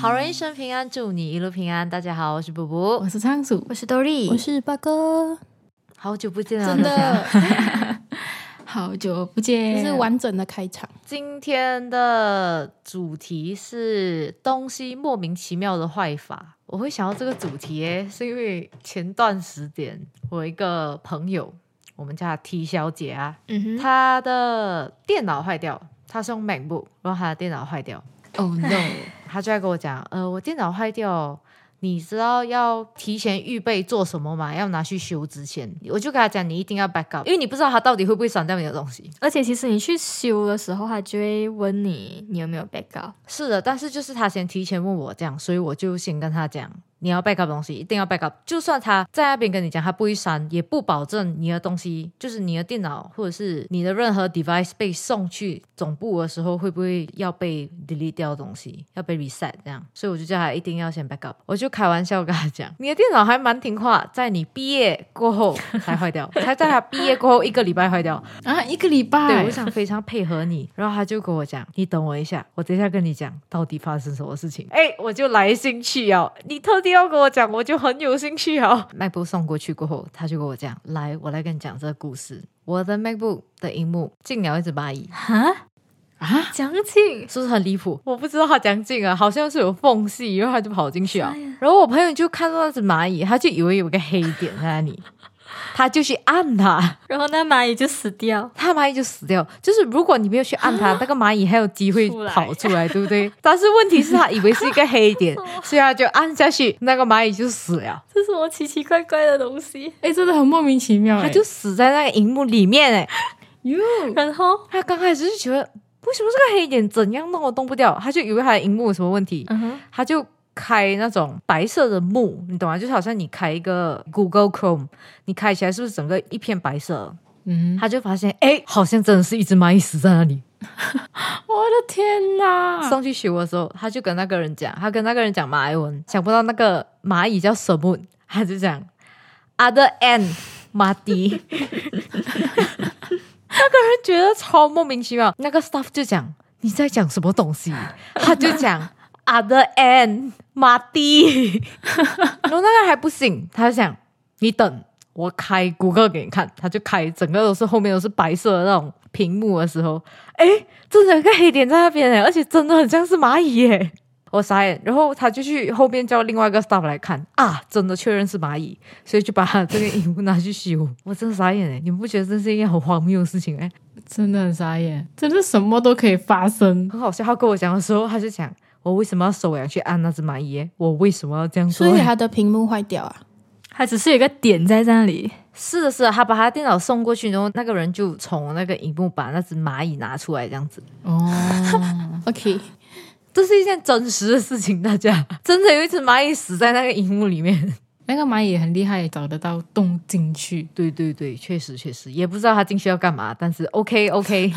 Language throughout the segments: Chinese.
好人一生平安，祝你一路平安。大家好，我是布布我，是仓鼠，我是多丽，我是八哥，好久不见了，真。的，好久不见，这是完整的开场。今天的主题是东西莫名其妙的坏法。我会想到这个主题诶，是因为前段时间我一个朋友，我们叫她 T 小姐啊，嗯哼，她的电脑坏掉，她是用 MacBook，然后她的电脑坏掉，Oh no，他就在跟我讲，呃，我电脑坏掉，你知道要提前预备做什么吗？要拿去修之前，我就跟他讲，你一定要 backup，因为你不知道他到底会不会删掉你的东西。而且其实你去修的时候，他就会问你你有没有 backup。是的，但是就是他先提前问我这样，所以我就先跟他讲，你要 backup 东西，一定要 backup。就算他在那边跟你讲他不会删，也不保证你的东西，就是你的电脑或者是你的任何 device 被送去总部的时候，会不会要被 delete 掉东西，要被 reset 这样。所以我就叫他一定要先 backup。我就开玩笑跟他讲，你的电脑还蛮听话，在你毕业过后才坏掉，才 在他毕业过后一个礼拜坏掉。啊，一个礼拜，对，我想非常配合你，然后他就跟我讲，你等我一下，我等一下跟你讲到底发生什么事情。哎，我就来兴趣哦，你特地要跟我讲，我就很有兴趣哦。MacBook 送过去过后，他就跟我讲，来，我来跟你讲这个故事。我的 MacBook 的荧幕进了一只蚂蚁，哈啊，将近是不是很离谱？我不知道他讲进啊，好像是有缝隙，然后他就跑进去啊。然后我朋友就看到那只蚂蚁，他就以为有个黑点在那里，他就去按它。然后那蚂蚁就死掉。它蚂蚁就死掉。就是如果你没有去按它，那个蚂蚁还有机会跑出来，对不对？但是问题是，他以为是一个黑点，所以他就按下去，那个蚂蚁就死了，这是什么奇奇怪怪的东西？哎，真的很莫名其妙，哎它就死在那个荧幕里面。哎，哟，然后，他刚开始就觉得为什么这个黑点怎样弄都动不掉，他就以为他的荧幕有什么问题，嗯，他就。开那种白色的幕，你懂吗？就是好像你开一个 Google Chrome，你开起来是不是整个一片白色？嗯，他就发现，哎，好像真的是一只蚂蚁死在那里。我的天哪，送去修的时候，他就跟那个人讲，他跟那个人讲马来文，想不到那个蚂蚁叫什么，他就讲 other end 马迪，那个人觉得超莫名其妙，那个 staff 就讲你在讲什么东西，他就讲 other end 马蒂，然后那个还不行，他就讲你等。我开谷歌给你看，他就开整个都是后面都是白色的那种屏幕的时候，哎，真的有个黑点在那边哎，而且真的很像是蚂蚁耶，我傻眼。然后他就去后面叫另外一个 staff 来看啊，真的确认是蚂蚁，所以就把他这个荧幕拿去修。我真的傻眼哎，你们不觉得这是一件很荒谬的事情哎？真的很傻眼，真的什么都可以发生。很好笑。他跟我讲的时候，他就讲我为什么要手痒去按那只蚂蚁？我为什么要这样做所？以它的屏幕坏掉啊。它只是有一个点在那里，是的，是的，他把他电脑送过去，然后那个人就从那个荧幕把那只蚂蚁拿出来，这样子。哦，OK，这是一件真实的事情，大家真的有一只蚂蚁死在那个荧幕里面。那个蚂蚁也很厉害，找得到洞进去。对对对，确实确实，也不知道他进去要干嘛，但是 OK OK，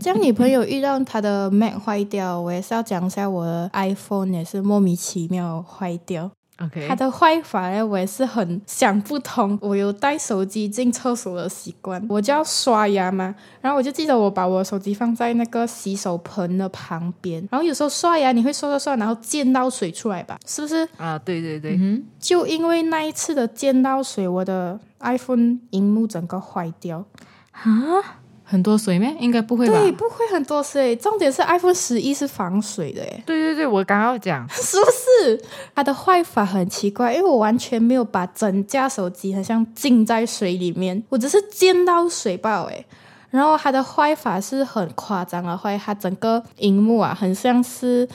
这样你朋友遇到他的 Mac 坏掉，我也是要讲一下我的 iPhone 也是莫名其妙坏掉。OK，它的坏法呢，我也是很想不通。我有带手机进厕所的习惯，我就要刷牙嘛，然后我就记得我把我的手机放在那个洗手盆的旁边，然后有时候刷牙你会刷刷刷，然后溅到水出来吧，是不是？啊，对对对，嗯就因为那一次的溅到水，我的 iPhone 荧幕整个坏掉。哼，啊，很多水咩？应该不会吧？对，不会很多水，重点是 iPhone 十一是防水的，诶，对对对，我刚刚要讲，是不是？它的坏法很奇怪，因为我完全没有把整架手机很像浸在水里面，我只是溅到水爆诶。然后它的坏法是很夸张的坏，它整个荧幕啊，很像是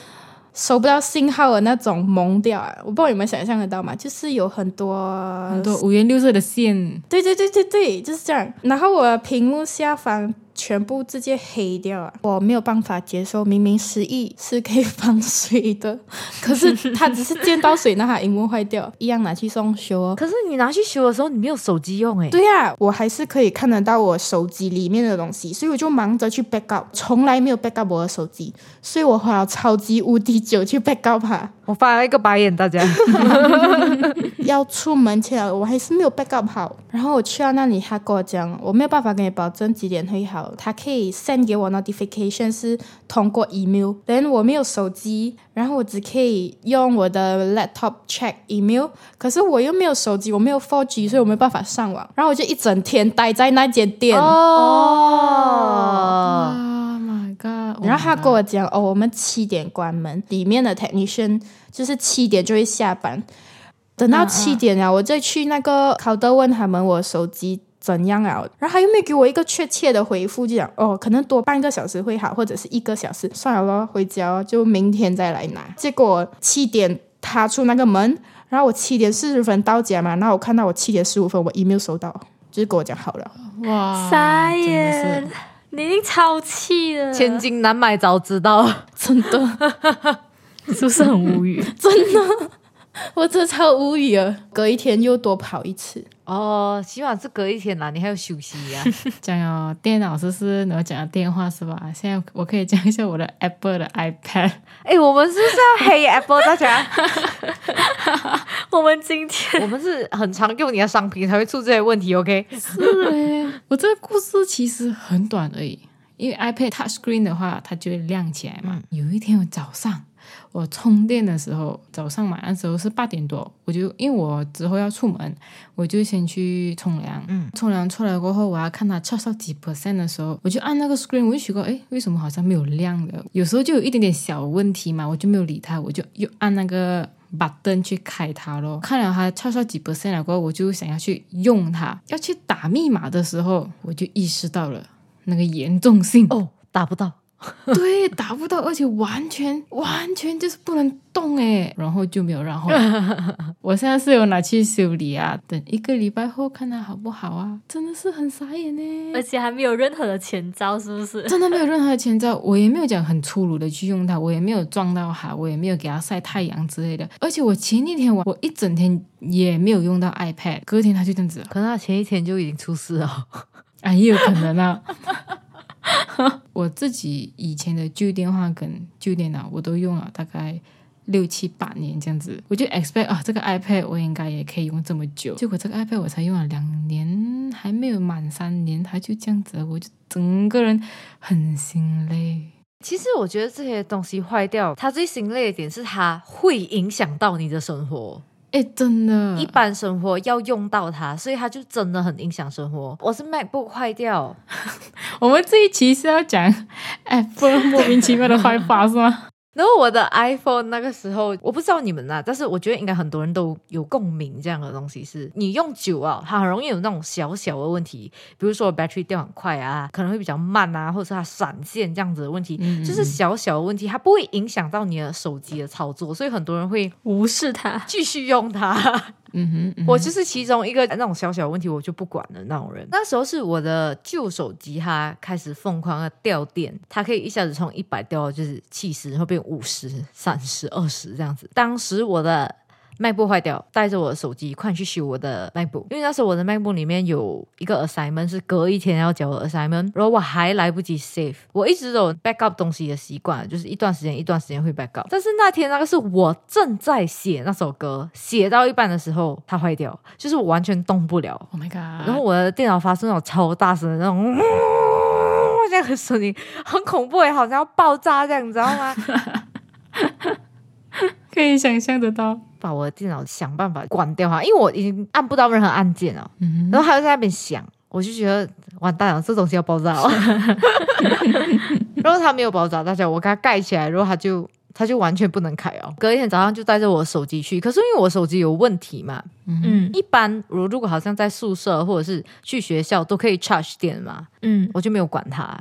收不到信号的那种蒙掉啊！我不知道你们想象得到吗？就是有很多很多五颜六色的线，对对对对对，就是这样。然后我屏幕下方全部直接黑掉啊！我没有办法接受，明明失忆是可以防水的，可是他只是见到水，那他荧幕坏掉，一样拿去送修哦。可是你拿去修的时候，你没有手机用哎。对呀、我还是可以看得到我手机里面的东西，所以我就忙着去 backup，从来没有 backup 我的手机，所以我花了超级无敌久去 backup 它。我发了一个白眼，大家。要出门前我还是没有 backup 好，然后我去到那里，他跟我讲，我没有办法给你保证几点会好，呃，他可以 send 给我 notification 是通过 email，但我没有手机，然后我只可以用我的 laptop check email，可是我又没有手机，我没有 4G，所以我没办法上网，然后我就一整天待在那间店。哦，Oh my god！然后他跟我讲，哦，我们七点关门，里面的 technician 就是七点就会下班。等到七点了，我再去那个考德问他们我手机怎样啊，然后他又没有给我一个确切的回复，就讲哦，可能多半个小时会好，或者是一个小时，算了咯，回家哦就明天再来拿。结果七点踏出那个门，然后我七点四十分到家嘛，然后我看到我七点十五分我 email 收到，就是跟我讲好了。哇，傻眼，你已经超气了，千金难买早知道。真的，是不是很无语？真的 超无语了。隔一天又多跑一次，哦，起码是隔一天啦，你还要休息呀、讲了电脑是是，然后讲了电话是吧？现在我可以讲一下我的 Apple 的 iPad。哎、我们是不是要黑 Apple？大家，我们今天我们是很常用你的商品才会出这些问题，OK？是嘞，我这个故事其实很短而已，因为 iPad Touch Screen 的话，它就会亮起来嘛。有一天我早上我充电的时候，早上嘛，那时候是八点多，我就因为我之后要出门，我就先去冲凉。嗯，冲凉出来过后，我要看它 charge 到几 percent 的时候，我就按那个 screen，我就奇怪，哎，为什么好像没有亮的？有时候就有一点点小问题嘛，我就没有理它，我就又按那个。button 去开它咯，看了它超到几 percent 了过后，我就想要去用它。要去打密码的时候，我就意识到了那个严重性。哦，打不到。对，达不到，而且完全完全就是不能动哎，然后就没有然后。我现在是有拿去修理啊，等一个礼拜后看它好不好啊？真的是很傻眼呢而，且还没有任何的前兆，是不是？真的没有任何的前兆，我也没有讲很粗鲁的去用它，我也没有撞到它，我也没有给它晒太阳之类的。而且我前一天我我一整天也没有用到 iPad，隔天它就这样子了，可能它前一天就已经出事了。啊，也有可能啊。我自己以前的旧电话跟旧电脑，我都用了大概六七八年这样子，我就 expect 啊，这个 iPad 我应该也可以用这么久。结果这个 iPad 我才用了两年，还没有满三年，它就这样子，我就整个人很心累。其实我觉得这些东西坏掉，它最心累的点是它会影响到你的生活。哎，真的，一般生活要用到它，所以它就真的很影响生活。我是 MacBook 坏掉，我们这一期是要讲 Apple 莫名其妙的坏话是吗？然后我的 iPhone 那个时候，我不知道你们呐、但是我觉得应该很多人都有共鸣。这样的东西是你用久啊，它很容易有那种小小的问题，比如说 battery 掉很快啊，可能会比较慢啊，或者是它闪现这样子的问题，嗯就是小小的问题，它不会影响到你的手机的操作，所以很多人会无视它，继续用它。嗯哼，嗯哼我就是其中一个那种小小问题我就不管的那种人。那时候是我的旧手机，它开始疯狂的掉电，它可以一下子从一百掉到就是七十，然后变五十、三十、二十这样子。当时我的 MacBook 坏掉，带着我的手机快去修我的 MacBook，因为那时候我的 MacBook 里面有一个 assignment 是隔一天要交的 assignment，然后我还来不及 save，我一直都有 backup 东西的习惯，就是一段时间一段时间会 backup，但是那天那个是我正在写那首歌，写到一半的时候它坏掉，就是我完全动不了，，Oh my god！然后我的电脑发出那种超大声的那种。这样的声音很恐怖诶，好像要爆炸这样，你知道吗？可以想象得到，把我的电脑想办法关掉哈，因为我已经按不到任何按键了，嗯然后还要在那边响，我就觉得完蛋了，这东西要爆炸了。然后它没有爆炸，大家我给它盖起来，然后它就它就完全不能开哦。隔一天早上就带着我手机去，可是因为我手机有问题嘛，嗯一般我如果好像在宿舍或者是去学校都可以 charge 电嘛，嗯，我就没有管它。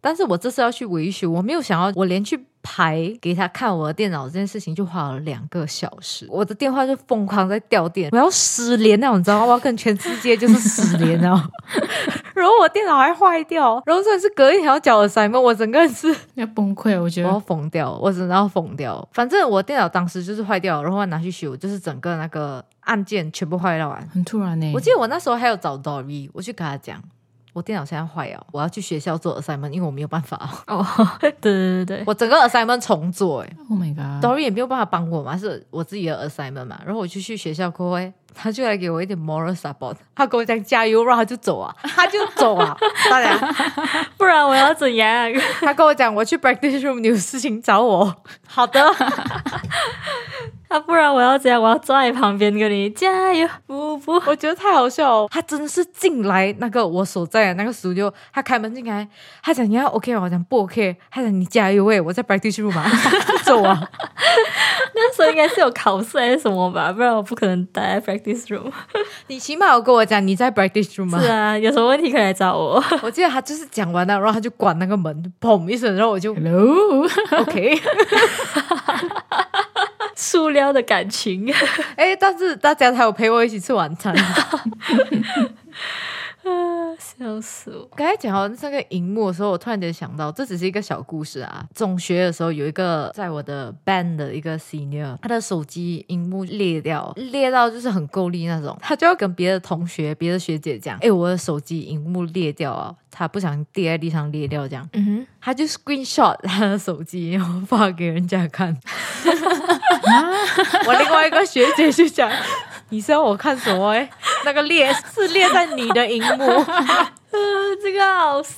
但是我这次要去维修，我没有想要，我连去排给他看我的电脑这件事情就花了两个小时，我的电话就疯狂在掉电，我要失联那种，你知道吗？我要跟全世界就是失联哦。然后我电脑还坏掉，然后真的是隔一天要缴 assignment，我整个人是要崩溃了，我觉得我要得。疯掉，我真的要疯掉。反正我电脑当时就是坏掉，然后我拿去修，就是整个那个按键全部坏掉完。很突然呢，我记得我那时候还有找 Dory，我去跟他讲，我电脑现在坏了，我要去学校做 assignment，因为我没有办法，哦，对对对。对，我整个 assignment 重做、欸，Oh my god！Dory 也没有办法帮我嘛，是我自己的 assignment 嘛，然后我就去学校过哎，欸他就来给我一点 moral support，他跟我讲加油，然后他就走啊，他就走啊，大家，不然我要怎样？他跟我讲我去 practice room，你有事情找我，好的，啊，不然我要怎样？我要坐在旁边跟你加油，不不，我觉得太好笑了，他真的是进来那个我所在的那个 studio，他开门进来，他讲你要 OK 吗？我讲不 OK，他讲你加油喂，我在 practice room 嘛，走啊，那时候应该是有考试还是什么吧？不然我不可能待在 practice room。你起码有跟我讲你在 practice room 吗？是啊，有什么问题可以来找我。我记得他就是讲完了，然后他就关那个门，砰一声，然后我就 Hello，OK。塑料的感情，哎，但是大家还有陪我一起吃晚餐。笑死我！刚才讲到那个荧幕的时候，我突然间想到，这只是一个小故事啊。中学的时候，有一个在我的 band 的一个 senior，他的手机荧幕裂掉，裂到就是很够力那种，他就要跟别的同学、别的学姐讲：“哎，我的手机荧幕裂掉啊！”他不想跌在地上裂掉，这样，嗯哼他就 screenshot 他的手机，然后发给人家看。我另外一个学姐就讲：“你是要我看什么？哎，那个裂是裂在你的荧幕。” 呃，这个好笑。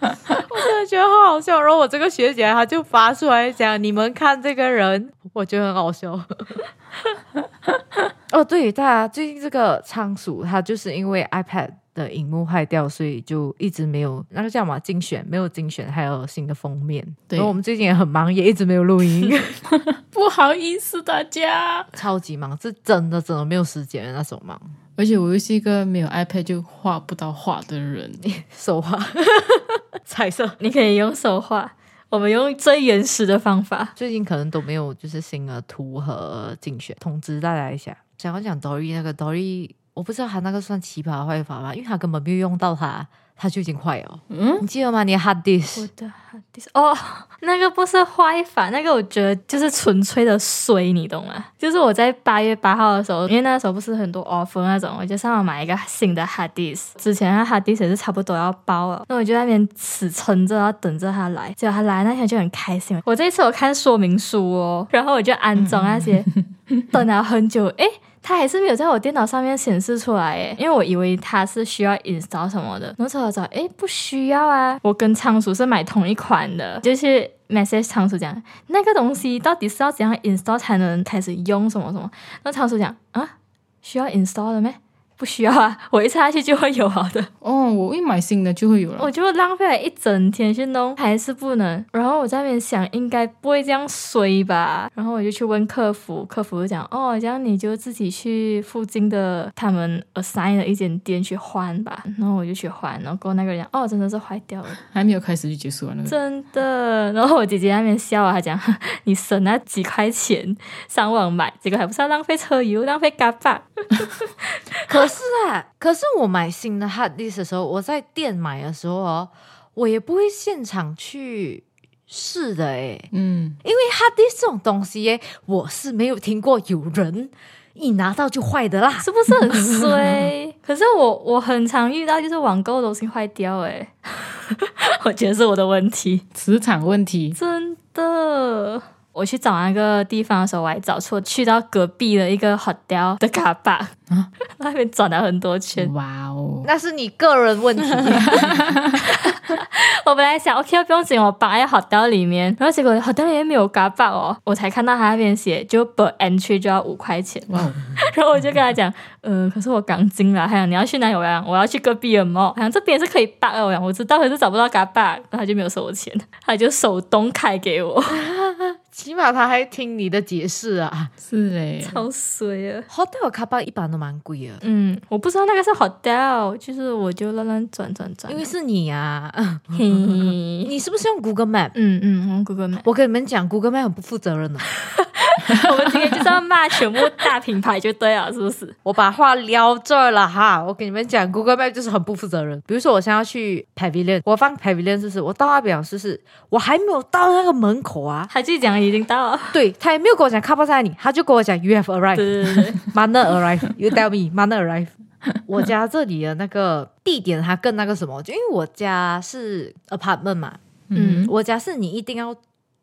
我真的觉得好好笑。然后我这个学姐她就发出来讲：“你们看这个人，我觉得很好笑。”哦，对，大家最近这个仓鼠，它就是因为 iPad 的荧幕坏掉，所以就一直没有那个叫什么精选，没有精选，还有新的封面。对然后我们最近也很忙，也一直没有录音，不好意思大家。超级忙，是真的真的没有时间的那种忙。而且我又是一个没有 iPad 就画不到画的人，手画 彩色，你可以用手画，我们用最原始的方法。最近可能都没有就是新的图和竞选，通知大家一下。想要讲 Dory 那个 Dory，我不知道他那个算奇葩坏法吧，因为他根本没有用到它，它就已经坏了。嗯，你记得吗？你的 hard 我 disk 我的 hard disk 哦，那个不是坏法，那个我觉得就是纯粹的衰，你懂吗？就是我在八月八号的时候，因为那时候不是很多 offer 那种，我就上网买一个新的 hard disk。之前那 hard disk 也是差不多要包了，那我就在那边死撑着，要等着它来。结果它来那天就很开心。我这一次我看说明书哦，然后我就安装那些，等了很久，诶。它还是没有在我电脑上面显示出来诶，因为我以为它是需要 install 什么的，然后找找找，诶，不需要啊，我跟仓鼠是买同一款的，就是 message 仓鼠讲那个东西到底是要怎样 install 才能开始用什么什么，那仓鼠讲啊，需要 install 的咩？不需要啊，我一插下去就会有好的。哦，我一买新的就会有了。我就浪费了一整天去弄，还是不能。然后我在那边想，应该不会这样衰吧？然后我就去问客服，客服就讲，哦，这样你就自己去附近的他们 assign 的一间店去换吧。然后我就去换，然后那个人讲，哦，真的是坏掉了，还没有开始就结束了那个。真的。然后我姐姐在那边笑啊，她讲，你省那几块钱上网买，结果还不是要浪费车油，浪费嘎巴。可是啊，可是我买新的 hard disk 的时候，我在店买的时候哦，我也不会现场去试的诶，嗯，因为 hard disk 这种东西耶，我是没有听过有人一拿到就坏的啦。是不是很衰？可是我我很常遇到，就是网购的东西坏掉、诶，我觉得是我的问题，磁场问题。真的。我去找那个地方的时候，我还找错，去到隔壁的一个 hotel 的卡巴，啊那边转了很多圈。哇哦，那是你个人问题，我本来想，OK，不用紧，我绑在 hotel 里面，然后结果 hotel 里面没有卡巴哦，我才看到他那边写，就 per entry 就要五块钱。哇哦，然后我就跟他讲，呃，可是我刚进来，他讲你要去哪里？我讲我要去隔壁的 mall，好像这边是可以 bug 的，我讲我知道，可是找不到嘎 bug，然后他就没有收我钱，他就手动开给我，起码他还听你的解释啊。是嘞，超水啊！hotel 卡巴一般都蛮贵的，嗯，我不知道那个是 hotel，就是我就乱乱转转转，因为是你啊，嘿，你是不是用 Google Map？嗯嗯，我用 Google Map，我跟你们讲，Google Map 很不负责任的。我们今天就是要骂全部大品牌就对了，是不是？我把话撩这儿了哈，我跟你们讲，Google Map 就是很不负责任。比如说，我现在要去 Pavilion，我放 Pavilion 试试，我到那边试试，我还没有到那个门口啊，他就讲已经到了，对他也没有跟我讲 car 在哪里，他就跟我讲 You have arrived。对对对 对，Manner arrived，you tell me, Manner arrived。我家这里的那个地点，它更那个什么，就因为我家是 apartment 嘛，嗯我家是你一定要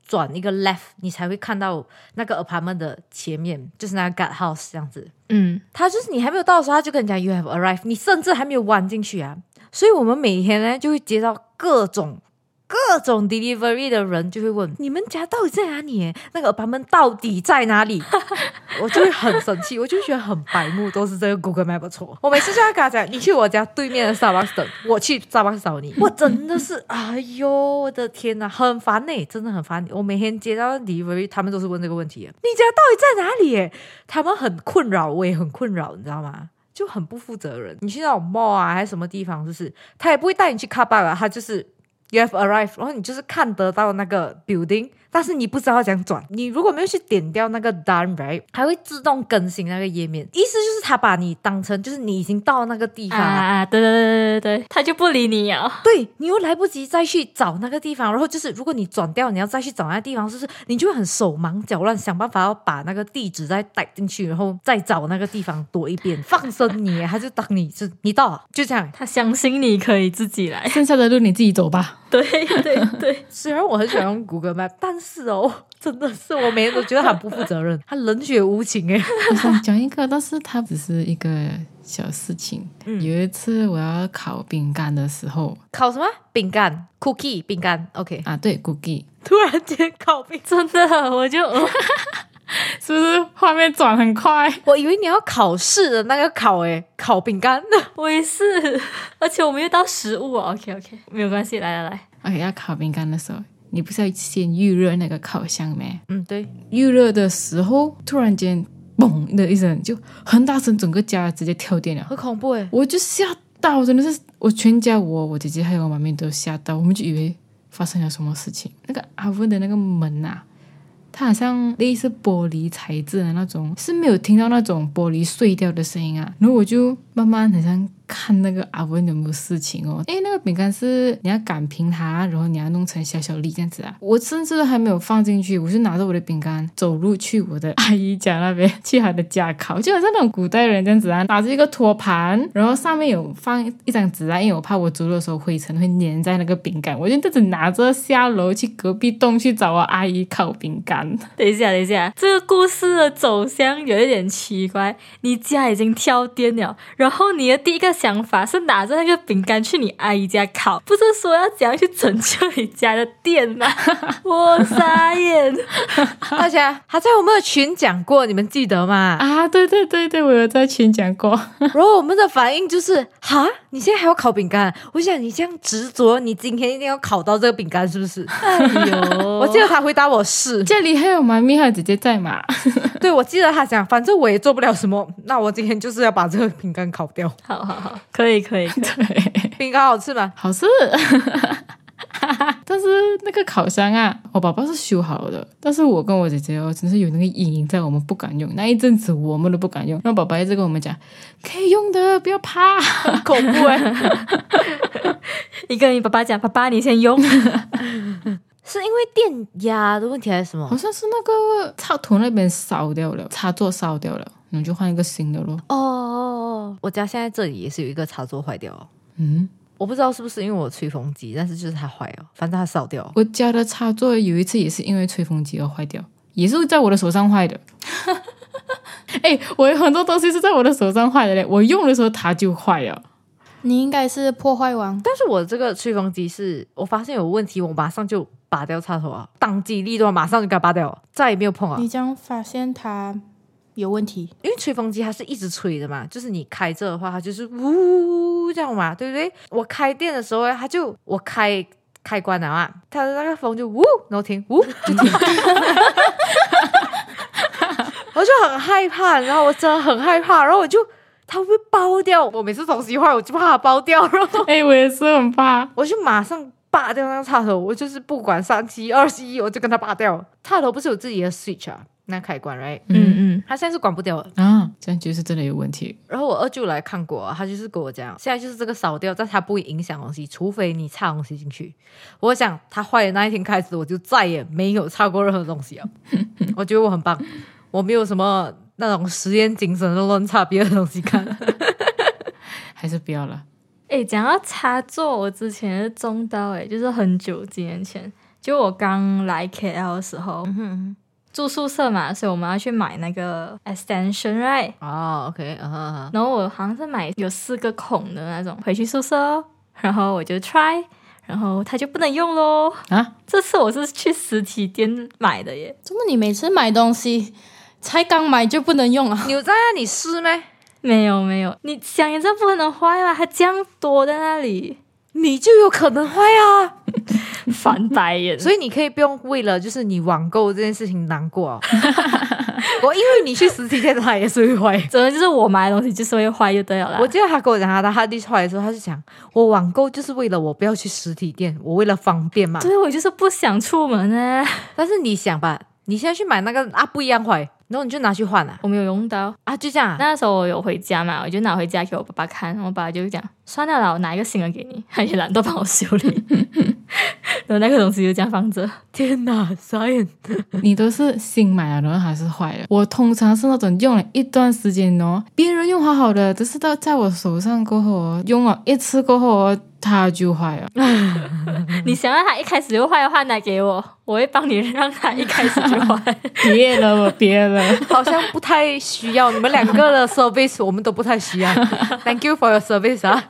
转一个 left，你才会看到那个 apartment 的前面，就是那个 guard house 这样子。嗯，他就是你还没有到的时候，他就跟你讲 you have arrived，你甚至还没有弯进去啊。所以我们每天呢就会接到各种各种 delivery 的人就会问你们家到底在哪里？那个 apartment 到底在哪里？我就会很生气，我就觉得很白目，都是这个 Google Map 的错。我每次就要跟他讲，你去我家对面的 Starbucks 等，我去 Starbucks 找你。我真的是，哎呦，我的天呐，很烦呢、真的很烦。我每天接到 delivery，他们都是问这个问题，你家到底在哪里耶？他们很困扰，我也很困扰，你知道吗？就很不负责任。你去那种 mall 啊，还是什么地方，就是他也不会带你去 car park 啊，他就是 you have arrived，然后你就是看得到那个 building， 但是你不知道怎样转。你如果没有去点掉那个 done right，还会自动更新那个页面。意思就是他把你当成就是你已经到那个地啊方了。啊，对对对对对对，他就不理你啊。对你又来不及再去找那个地方，然后就是如果你转掉，你要再去找那个地方，就是你就会很手忙脚乱，想办法要把那个地址再带进去，然后再找那个地方多一遍，放生你，他就当你是你到了，就这样。他相信你可以自己来。剩下的路你自己走吧。对 对对，虽然我很喜欢用 Google Map，但是哦，真的是我每天都觉得很不负责任，他冷血无情哎。我想讲一个，但是他只是一个小事情。嗯有一次我要烤饼干的时候烤什么饼干？cookie 饼干？OK，啊，对，cookie，突然间烤饼，真的，我就、嗯 是不是画面转很快？我以为你要考试的那个烤诶，烤饼干。我也是，而且我们又到食物哦。OK OK，没有关系，来来来，OK，要烤饼干的时候，你不是要先预热那个烤箱没？嗯，对，预热的时候，突然间嘣的一声，就很大声，整个家直接跳电了。很恐怖哎。我就吓到，真的是我全家我我姐姐还有我妈咪都吓到，我们就以为发生了什么事情。那个阿文的那个门呐、它好像类似玻璃材质的那种，是没有听到那种玻璃碎掉的声音啊。然后我就慢慢好像看那个阿文有没有事情哦。诶，那个饼干是你要擀平它，然后你要弄成小小粒这样子啊。我甚至都还没有放进去，我就拿着我的饼干走路去我的 阿姨家那边，去她的家烤，就好像那种古代人这样子啊，拿着一个托盘，然后上面有放一张纸啊，因为我怕我走的时候灰尘会粘在那个饼干，我就这样拿着下楼去隔壁栋去找我阿姨烤饼干。等一下，等一下，这个故事的走向有一点奇怪。你家已经跳电了，然后你的第一个想法是拿着那个饼干去你阿姨家烤，不是说要怎样去拯救你家的店吗？我傻眼。大家他在我们的群讲过，你们记得吗？啊，对对对对，我有在群讲过。然后我们的反应就是：哈，你现在还要烤饼干？我想你这样执着，你今天一定要烤到这个饼干，是不是？哎呦，我记得他回答我是，家里还有妈咪还有姐姐在嘛？对我记得他讲，反正我也做不了什么，那我今天就是要把这个饼干烤掉。好好好，可以可以。对，饼干好吃吗？好吃。但是那个烤箱啊，我爸爸是修好的，但是我跟我姐姐哦，真是有那个阴影在，我们不敢用。那一阵子我们都不敢用，然后爸爸一直跟我们讲，可以用的，不要怕。恐怖哎、你跟你爸爸讲，爸爸你先用。是因为电压的问题还是什么好？像是那个插头那边烧掉了，插座烧掉了，你就换一个新的咯。哦，我家现在这里也是有一个插座坏掉哦，嗯，我不知道是不是因为我吹风机，但是就是它坏了，反正它烧掉。我家的插座有一次也是因为吹风机而坏掉，也是在我的手上坏的。哎，我有很多东西是在我的手上坏的嘞，我用的时候它就坏了。你应该是破坏王，但是我这个吹风机是我发现有问题，我马上就拔掉插头啊，当机立断，马上就给它拔掉，再也没有碰啊。你这样发现它有问题，因为吹风机它是一直吹的嘛，就是你开着的话，它就是呜这样嘛，对不对？我开电的时候，它就我开开关了啊，它的那个风就呜，然后停呜就停，我就很害怕，然后我真的很害怕，然后我就它会不会爆掉？我每次东西坏，我就怕它爆掉，然后哎，我也是很怕。我就马上拔掉那个插头，我就是不管三七二十一，我就跟它拔掉。插头不是有自己的 switch 啊，那开关 right，嗯嗯，他现在是关不掉了。啊，这样就是真的有问题。然后我二舅来看过、啊，他就是跟我讲，现在就是这个烧掉，但它不会影响东西，除非你插东西进去。我想它坏的那一天开始，我就再也没有插过任何东西了。我觉得我很棒，我没有什么那种实验精神的乱插别的东西看。还是不要了。哎，讲到插座，我之前是中刀，哎，就是很久几年前，就我刚来 KL 的时候，住宿舍嘛，所以我们要去买那个 extension，right？哦，OK，然后我好像是买有四个孔的那种，回去宿舍哦，然后我就 try，然后它就不能用喽。啊，这次我是去实体店买的耶，怎么你每次买东西才刚买就不能用啊？你有在那里试咩？没有没有，你想也知道不可能坏啊，它这样多在那里，你就有可能坏啊！翻白眼。所以你可以不用为了就是你网购这件事情难过、哦。我因为你去实体店，它也是会坏。真的就是我买的东西就是会坏就对了啦。我记得他跟我讲他的 hard disk 坏的时候，他就讲我网购就是为了我不要去实体店，我为了方便嘛。对我就是不想出门啊，但是你想吧，你现在去买那个啊不一样坏，然后你就拿去换啊我没有用到。啊就这样啊。那时候我有回家嘛，我就拿回家给我爸爸看，我爸爸就讲算了啦，我拿一个新的给你，他也懒得帮我修理，然后那个东西就这样放着。天哪，傻眼！你都是新买了，然后还是坏了。我通常是那种用了一段时间哦，别人用好好的，只是到在我手上过后哦，用了一次过后哦，它就坏了。你想让他一开始就坏的话，拿给我，我会帮你让他一开始就坏。别了，我别了。好像不太需要你们两个的 service，我们都不太需要。Thank you for your service 啊！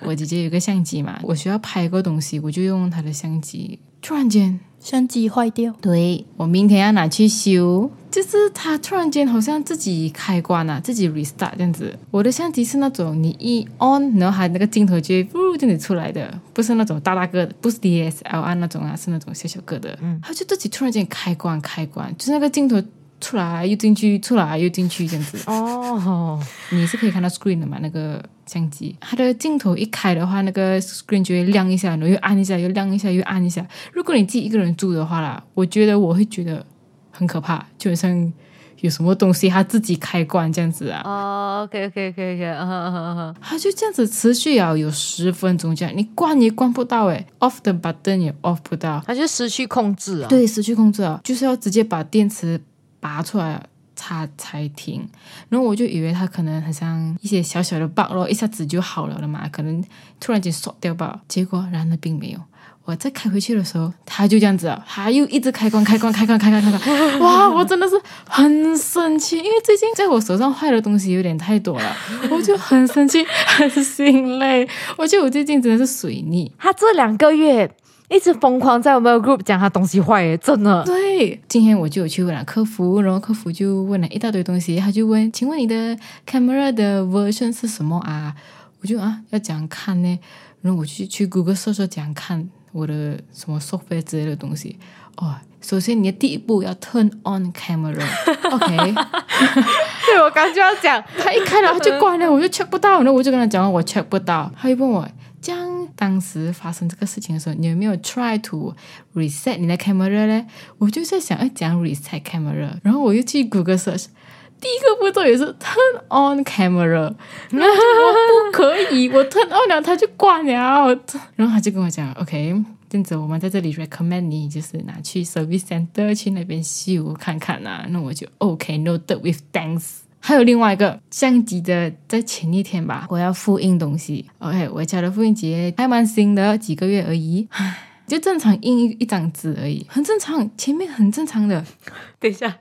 我姐姐有个相机嘛，我需要拍个东西，我就用她的相机。突然间，相机坏掉，对我明天要拿去修，就是它突然间好像自己开关啊，自己 restart 这样子。我的相机是那种你一 on，然后它那个镜头就会呜这样子出来的，不是那种大大个的，不是 DSLR 那种啊，是那种小小个的。嗯，它就自己突然间开关开关，就是那个镜头出来又进去，出来又进去这样子。哦，你是可以看到 screen 的嘛？那个相机，它的镜头一开的话，那个 screen 就会亮一下，然后又按一下，又亮一下，又按一下。如果你自己一个人住的话啦，我觉得我会觉得很可怕，就好像有什么东西它自己开关这样子啊，哦，OK OK OK OK，嗯嗯嗯嗯，它就这样子持续啊有十分钟这样，你关也关不到诶 o f f the button 也 off 不到，它就失去控制啊。，对，失去控制啊，就是要直接把电池拔出来插才停。然后我就以为他可能很像一些小小的 bug 咯，一下子就好了了嘛，可能突然间锁掉吧。结果然而并没有。我再开回去的时候，他就这样子啊，它又一直开关、开关、开关、开关、开关。哇，我真的是很生气，因为最近在我手上坏的东西有点太多了，我就很生气，很心累。我觉得我最近真的是水逆。他这两个月一直疯狂在我们的 group 讲他东西坏耶，真的。对，今天我就有去问了客服，然后客服就问了一大堆东西，他就问，请问你的 camera 的 version 是什么啊？我就啊要怎样看呢？然后我去去 Google 搜搜怎样看我的什么 software 之类的东西。哦，首先你的第一步要 turn on camera，OK，对我刚就要讲，他一开了他就关了，我就 check 不到，然后我就跟他讲我 check 不到，他就问我，这样当时发生这个事情的时候，你有没有 try to reset 你的 camera 呢？我就在想，哎，怎样 reset camera？然后我又去 Google search。第一个步骤也是 turn on camera，然后我不可以，我 turn on 了，它就关了。然后他就跟我讲，OK，这样子我们在这里 recommend 你就是拿去 service center 去那边修看看啊。那我就 OK，noted with thanks。还有另外一个相机的，在前一天吧，我要复印东西。OK，我家的复印机还蛮新的，几个月而已，就正常印一一张纸而已，很正常，前面很正常的。等一下，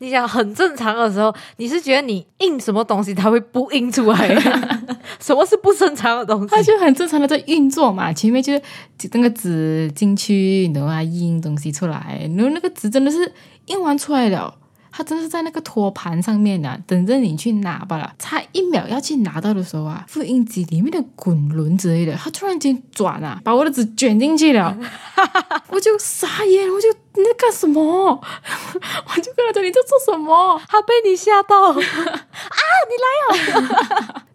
你想很正常的时候，你是觉得你印什么东西它会不印出来？什么是不正常的东西？它就很正常的在运作嘛，前面就是那个纸进去，然后它印东西出来，然后那个纸真的是印完出来了。它真的是在那个托盘上面啊，等着你去拿吧了。差一秒要去拿到的时候啊，复印机里面的滚轮之类的，它突然间转啊，把我的纸卷进去了，我就傻眼，我就你在干什么？我就跟他讲你在做什么？他被你吓到，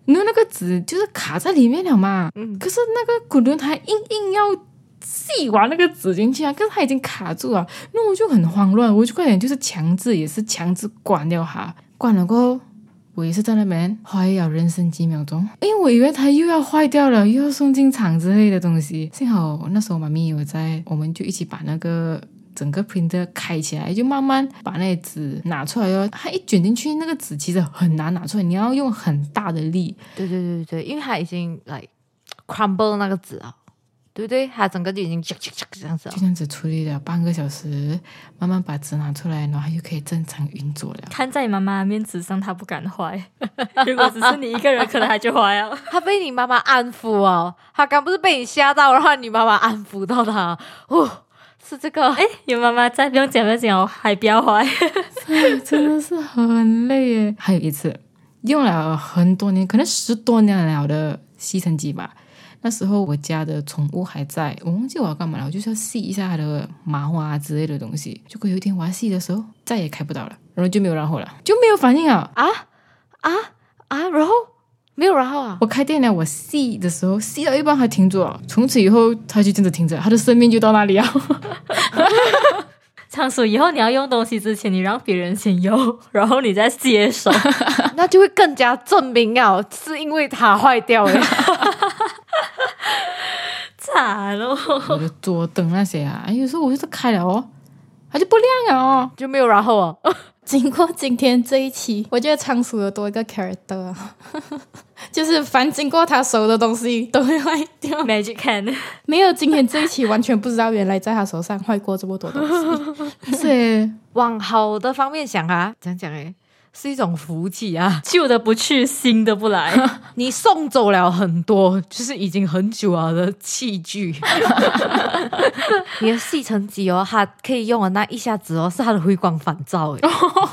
然后那个纸就是卡在里面了嘛，可是那个滚轮它硬硬要细完那个纸进去啊，可是它已经卡住了，那我就很慌乱，我就快点就是强制也是强制关掉它，关了过后。我也是在那边花了人生几秒钟，因为我以为它又要坏掉了，又要送进厂之类的东西。幸好那时候妈咪有在，我们就一起把那个整个 printer 开起来，就慢慢把那纸拿出来哦。它一卷进去，那个纸其实很难拿出来，你要用很大的力。对对对对，因为它已经来 crumble 那个纸啊。对不对？它整个就已经这样子了就。这样子处理了半个小时，慢慢把纸拿出来，然后他就可以正常运作了。看在你妈妈的面子上，她不敢坏。如果只是你一个人，可能她就坏了。他被你妈妈安抚哦，他刚不是被你吓到，然后你妈妈安抚到他，哦，是这个，哎，有妈妈在，不用讲不用讲，我还不要坏。真的是很累耶。还有一次用了很多年，可能十多年了的吸尘机吧。那时候我家的宠物还在，我忘记我要干嘛了，我就是要吸一下它的毛啊之类的东西。结果有一天我要吸的时候，再也开不到了，然后就没有然后了，就没有反应啊。啊啊啊，然后没有然后啊，我开电了，我吸的时候吸到一半它停住了，从此以后它就真的停着，它的生命就到那里啊。仓鼠，以后你要用东西之前，你让别人先用，然后你再接手。那就会更加证明啊，是因为它坏掉了。惨了，我的桌灯那些啊，有时候我就是开了哦，它就不亮了哦。就没有然后哦。经过今天这一期，我觉得仓鼠有多一个 character，啊 就是凡经过他手的东西都会坏掉。Magic Can，没有今天这一期，完全不知道原来在他手上坏过这么多东西。是耶，往好的方面想啊，讲讲诶，是一种福气啊。旧的不去，新的不来。你送走了很多，就是已经很久了的器具。你的吸尘机哦，它可以用的那一下子哦，是它的回光返照诶。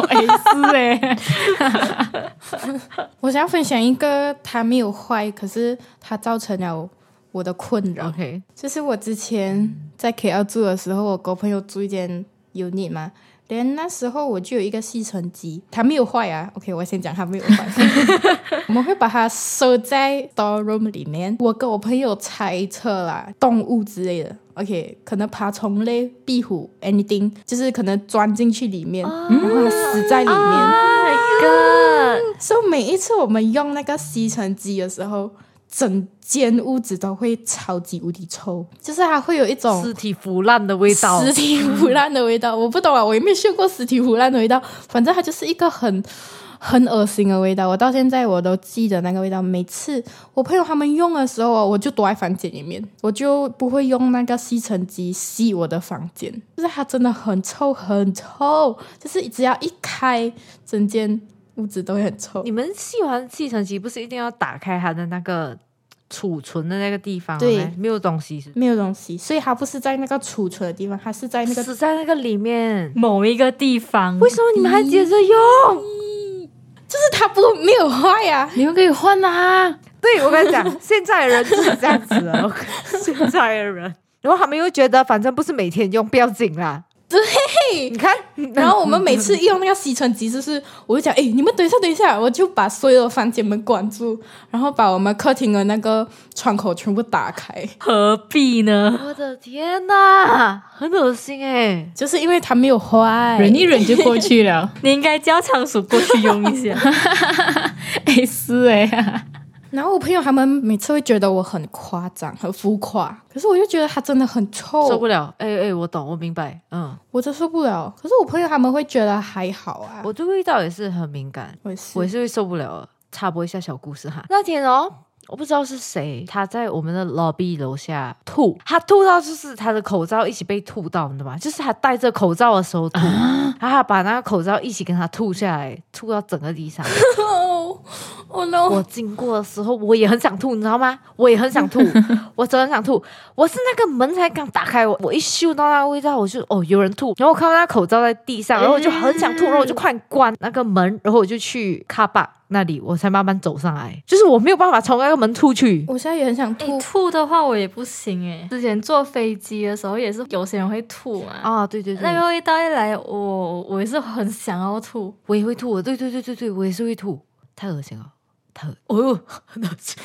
哎是哎，我想要分享一个它没有坏，可是它造成了我的困扰。OK，就是我之前在 KL 住的时候，我跟朋友住一间 unit 嘛，连那时候我就有一个吸尘机，它没有坏啊。OK，我先讲它没有坏，我们会把它收在 store room 里面。我跟我朋友猜测啦，动物之类的。OK，可能爬虫类、壁虎，anything，就是可能钻进去里面，然后死在里面。Oh my God，所以每一次我们用那个吸尘机的时候，整间屋子都会超级无敌臭，就是它会有一种尸体腐烂的味道。尸体腐烂的味道。我不懂啊，我也没有嗅过尸体腐烂的味道，反正它就是一个很很恶心的味道。我到现在我都记得那个味道。每次我朋友他们用的时候哦，我就躲在房间里面，我就不会用那个吸尘机吸我的房间，就是它真的很臭很臭，就是只要一开，整间屋子都会很臭你。们吸完吸尘器不是一定要打开它的那个储存的那个地方吗？对没有东西是不没有东西，所以它不是在那个储存的地方，它是在那个死在那个里面。某一个地方，为什么你们还接着用？就是它不没有坏呀、你们可以换啊。对我跟你讲，现在的人就是这样子的。OK，现在的人，然后他们又觉得反正不是每天用，不要紧啦。对，你看，然后我们每次用那个吸尘机，就是我就讲，哎，你们等一下，等一下，我就把所有的房间门关住，然后把我们客厅的那个窗口全部打开，何必呢？我的天哪，很恶心哎！就是因为它没有坏。忍一忍就过去了。你应该叫仓鼠过去用一下。哎，是哎，然后我朋友他们每次会觉得我很夸张、很浮夸，可是我就觉得他真的很臭，受不了。哎哎，我懂，我明白。嗯，我真受不了。可是我朋友他们会觉得还好啊，我对味道也是很敏感，我也是我也是会受不了。插播一下小故事哈，那天哦。我不知道是谁，他在我们的 lobby 楼下吐，他吐到就是他的口罩一起被吐到，你知道吗？就是他戴着口罩的时候吐，然后他把那个口罩一起跟他吐下来，吐到整个地上。哦哦 no！我经过的时候，我也很想吐，你知道吗？我也很想吐，我真的很想吐。我是那个门才刚打开，我我一嗅到那个味道，我就哦有人吐，然后我看到那口罩在地上，然后我就很想吐，然后我就快点关那个门，然后我就去卡巴那里，我才慢慢走上来，就是我没有办法从那个门出去。我现在也很想哎吐，吐的话我也不行哎。之前坐飞机的时候也是有些人会吐嘛，啊，对对对，那个味道一来，我我也是很想要吐。我也会吐，对对对对对，我也是会吐，太恶心了，哦哟，很恶心。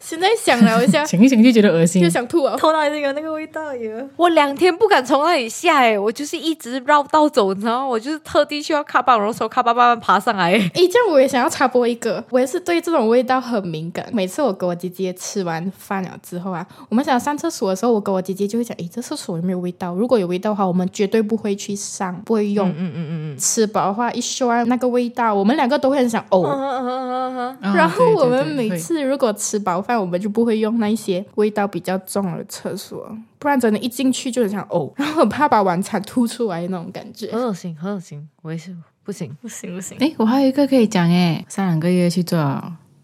现在想了一下，想一想就觉得恶心就。想吐啊。头脑已经有那个味道耶。我两天不敢从那里下哎，我就是一直绕道走，你知道吗？我就是特地去要卡巴，然后从卡巴慢慢爬上来。诶，这样我也想要插播一个，我也是对这种味道很敏感。每次我跟我姐姐吃完饭了之后啊，我们想上厕所的时候，我跟我姐姐就会讲，诶，这厕所有没有味道？如果有味道的话，我们绝对不会去上，不会用。嗯嗯嗯嗯吃饱的话，一嗅完那个味道，我们两个都会很想呕。嗯 然后我们每次如果吃饱饭，我们就不会用那一些味道比较重的厕所，不然真的，一进去就很想呕，然后很怕把晚餐吐出来那种感觉。很恶心，很恶心，我也是不行。不行不行，哎，我还有一个可以讲哎，上两个月去做，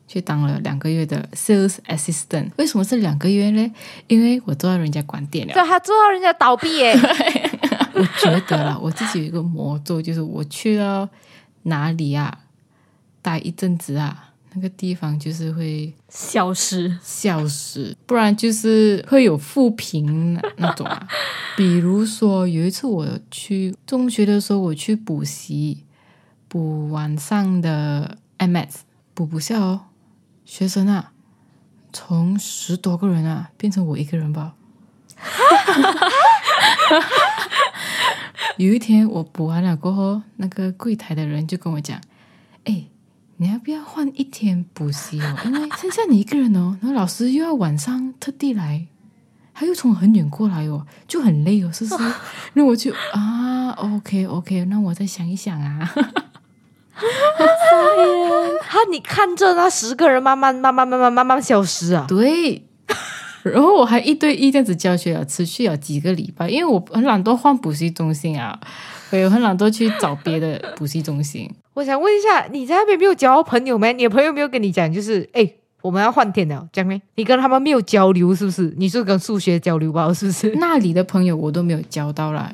去当了两个月的 sales assistant。为什么是两个月呢？因为我做到人家关店了。对，他做到人家倒闭耶，我觉得啦，我自己有一个魔咒，就是我去到哪里啊，待一阵子啊，那个地方就是会消失。消失，不然就是会有负评那那种啊。比如说有一次我去中学的时候，我去补习，补晚上的 MS，补不下哦，学生啊，从十多个人啊变成我一个人吧。有一天我补完了过后，那个柜台的人就跟我讲：“哎，你要不要换一天补习哦，因为剩下你一个人哦，然后老师又要晚上特地来，他又从很远过来哦，就很累哦，是不是？那我就啊，OK OK，那我再想一想啊。好帅耶！哈，你看这那十个人慢慢慢慢慢慢慢慢消失啊。对。然后我还一对一这样子教学啊，持续了几个礼拜，因为我很懒惰换补习中心啊，我有很懒惰去找别的补习中心。我想问一下，你在那边没有交朋友没？你的朋友没有跟你讲，就是哎，我们要换电脑，这样没？你跟他们没有交流，是不是？你是跟数学交流吧，是不是？那里的朋友我都没有交到啦，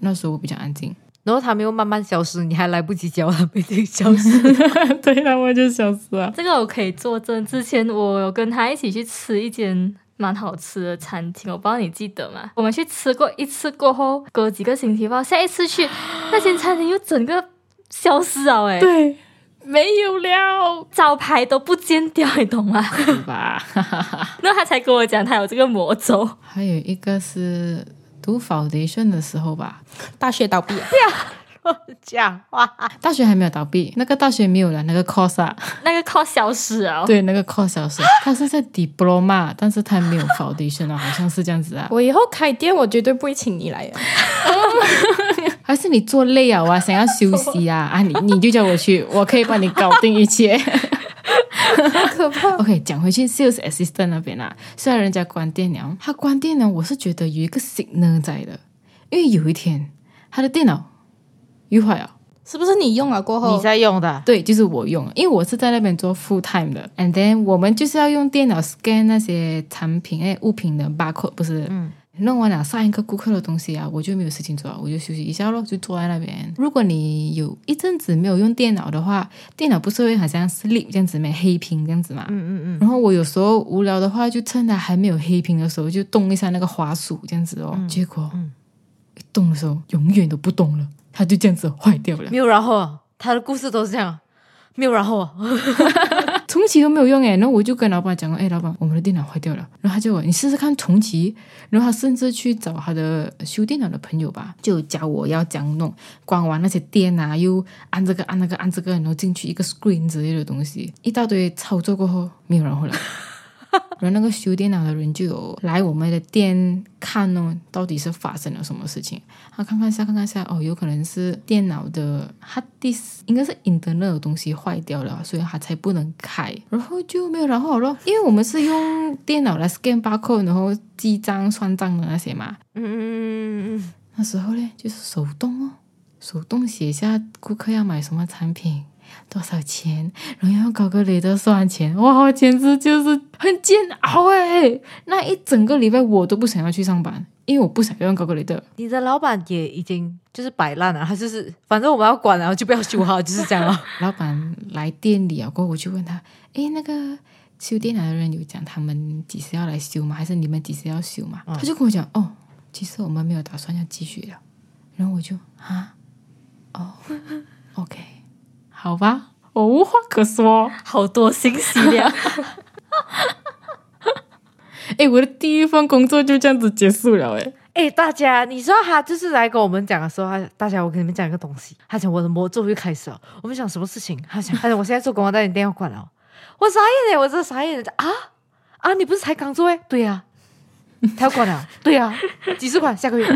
那时候我比较安静。然后他们又慢慢消失，你还来不及交，他们已经消失。对，他们就消失了。这个我可以作证。之前我有跟他一起去吃一间蛮好吃的餐厅，我不知道你记得吗？我们去吃过一次过后，隔几个星期吧，下一次去那间餐厅又整个消失了，哎，对，没有了，招牌都不见掉，你懂吗？对吧？那他才跟我讲他有这个魔咒。还有一个是读 foundation 的时候吧，大学倒闭了，讲话，大学还没有倒闭，那个大学没有了，那个 course 啊，那个 course 消失啊，对，那个 course 消失，它是在 diploma，但是他没有 foundation 啊，好像是这样子啊。我以后开店，我绝对不会请你来的。还是你做累啊，我想要休息啊 啊！你你就叫我去，我可以帮你搞定一切。好可怕！OK，讲回去 sales assistant 那边啊，虽然人家关店了，他关店呢，我是觉得有一个 signal 在的，因为有一天他的电脑又坏了。是不是你用了过后，你在用的，对，就是我用，因为我是在那边做 full time 的，and then 我们就是要用电脑 scan 那些产品哎物品的 barcode，不是，嗯弄完了上一个顾客的东西啊，我就没有事情做了，我就休息一下咯，就坐在那边。如果你有一阵子没有用电脑的话，电脑不是会好像 sleep 这样子没黑屏这样子嘛，嗯嗯嗯，然后我有时候无聊的话，就趁它还没有黑屏的时候，就动一下那个滑鼠这样子哦。结果、一动的时候，永远都不动了，它就这样子坏掉了。没有然后啊，他的故事都是这样，没有然后啊，重启都没有用诶，然后我就跟老板讲说：“哎，老板，我们的电脑坏掉了。”然后他就问：“你试试看重启。”然后他甚至去找他的修电脑的朋友吧，就教我要怎样弄，关完那些电啊，又按这个按那个按这个，然后进去一个 screen 之类的东西，一大堆操作过后没有人回来。然后那个修电脑的人就有来我们的店看哦，到底是发生了什么事情。他看看下，看看下，哦，有可能是电脑的 hard disk 应该是 internet 的东西坏掉了，所以他才不能开。然后就没有然后了，因为我们是用电脑来 scan barcode，然后记账算账的那些嘛。嗯嗯嗯嗯那时候呢，就是手动哦，手动写下顾客要买什么产品。多少钱？然后用高格雷的算钱，哇，简直就是很煎熬哎！那一整个礼拜我都不想要去上班，因为我不想要用高格雷的。你的老板也已经就是摆烂了，他就是反正我们要管然后，就不要修好，就是这样啊。老板来店里啊，过后我就问他，诶，那个修电脑的人有讲他们几时要来修吗？还是你们几时要修嘛？他就跟我讲，哦，其实我们没有打算要继续了。然后我就啊，哦，OK，好吧，我无话可说。好多信息量，诶，我的第一份工作就这样子结束了，诶。哎，大家，你知道他就是来跟我们讲的时候，他大家，我跟你们讲一个东西，他讲我的魔咒又开始了。我们讲什么事情？他讲，他讲我现在做工，我带你电话关了。我傻眼嘞，我真的傻眼了啊啊！你不是才刚做哎？对呀、他要关了。对呀、几十块下个月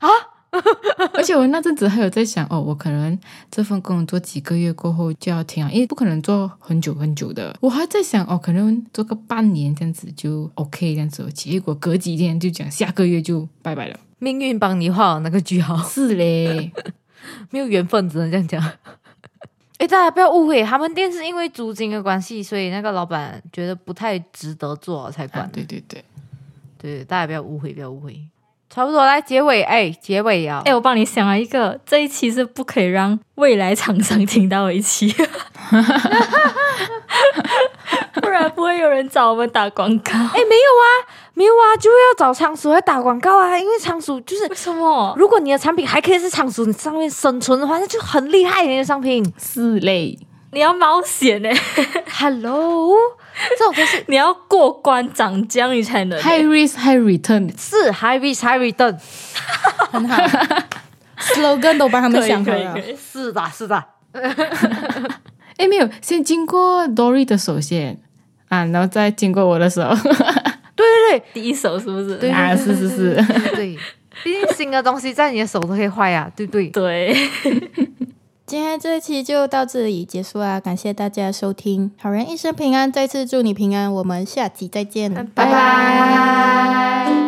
啊？而且我那阵子还有在想，哦，我可能这份工作几个月过后就要停了，因为不可能做很久很久的。我还在想，哦，可能做个半年这样子就 OK 这样子。结果隔几天就讲下个月就拜拜了。命运帮你画好那个句号，是嘞，没有缘分，只能这样讲。哎，大家不要误会，他们店是因为租金的关系，所以那个老板觉得不太值得做才关。啊对对对，对，大家不要误会，不要误会。差不多来结尾，哎，结尾呀、哎，我帮你想了一个，这一期是不可以让未来厂商听到的一期，不然不会有人找我们打广告。哎，没有啊，没有啊，就会要找仓鼠来打广告啊，因为仓鼠就是为什么？如果你的产品还可以是仓鼠上面生存的话，那就很厉害。你的商品是嘞，你要冒险呢，，Hello，这种就是你要过关斩将你才能。high risk high return，是 high risk high return，很好，slogan 都帮他们想好了。可以可以，是的，是的。哎，没有，先经过 Dory 的手先啊，然后再经过我的手，对对对第一手是不是？对 啊，是是是，对，毕竟新的东西在你的手都可以坏呀、对不对？对，今天这一期就到这里结束啦。感谢大家收听，好人一生平安。再次祝你平安，我们下期再见，拜拜。